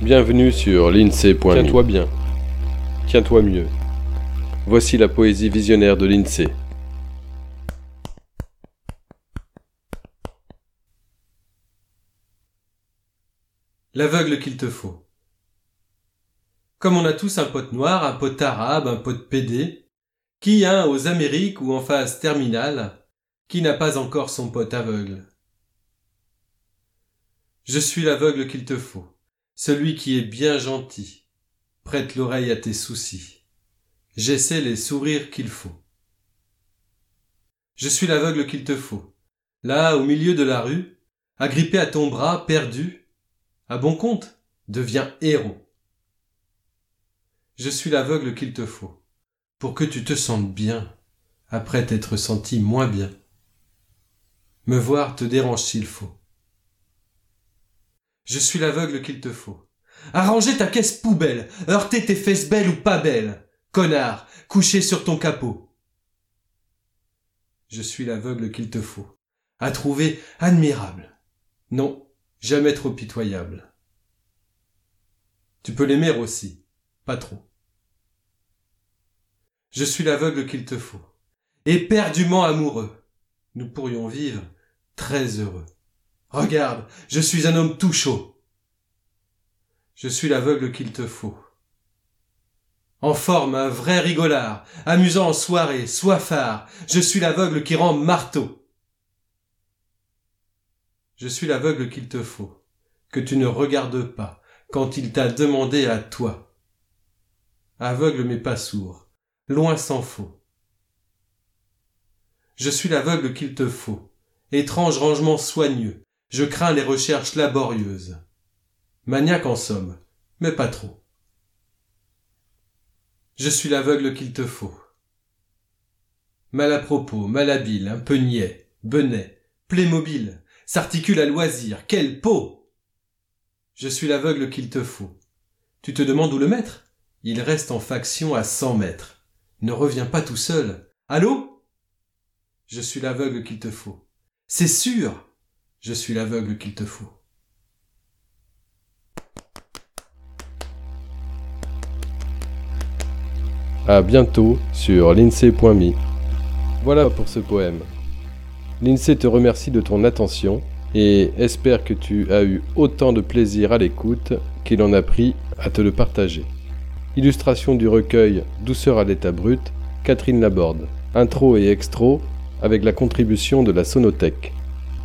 Bienvenue sur l'INSEE.me. Tiens-toi bien. Tiens-toi mieux. Voici la poésie visionnaire de l'INSEE. L'aveugle qu'il te faut. Comme on a tous un pote noir, un pote arabe, un pote pédé, qui a aux Amériques ou en phase terminale, qui n'a pas encore son pote aveugle. Je suis l'aveugle qu'il te faut, celui qui est bien gentil, prête l'oreille à tes soucis. J'essaie les sourires qu'il faut. Je suis l'aveugle qu'il te faut, là au milieu de la rue, agrippé à ton bras, perdu, à bon compte, deviens héros. Je suis l'aveugle qu'il te faut, pour que tu te sentes bien, après t'être senti moins bien. Me voir te dérange s'il faut. Je suis l'aveugle qu'il te faut. Arranger ta caisse poubelle, heurter tes fesses belles ou pas belles, connard, couché sur ton capot. Je suis l'aveugle qu'il te faut. À trouver admirable. Non, jamais trop pitoyable. Tu peux l'aimer aussi, pas trop. Je suis l'aveugle qu'il te faut. Éperdument amoureux. Nous pourrions vivre très heureux. Regarde, je suis un homme tout chaud. Je suis l'aveugle qu'il te faut. En forme, un vrai rigolard, amusant en soirée, soifard, je suis l'aveugle qui rend marteau. Je suis l'aveugle qu'il te faut, que tu ne regardes pas quand il t'a demandé à toi. Aveugle mais pas sourd, loin s'en faut. Je suis l'aveugle qu'il te faut, étrange rangement soigneux, je crains les recherches laborieuses. Maniaque en somme, mais pas trop. Je suis l'aveugle qu'il te faut. Mal à propos, malhabile, un peu niais, benet, plémobile, s'articule à loisir, quelle peau! Je suis l'aveugle qu'il te faut. Tu te demandes où le mettre? Il reste en faction à cent mètres ne reviens pas tout seul. Allô? Je suis l'aveugle qu'il te faut. C'est sûr Je suis l'aveugle qu'il te faut. À bientôt sur l'INSEE.me. Voilà pour ce poème. L'INSEE te remercie de ton attention et espère que tu as eu autant de plaisir à l'écoute qu'il en a pris à te le partager. Illustration du recueil Douceur à l'état brut, Catherine Laborde. Intro et extro avec la contribution de la Sonothèque.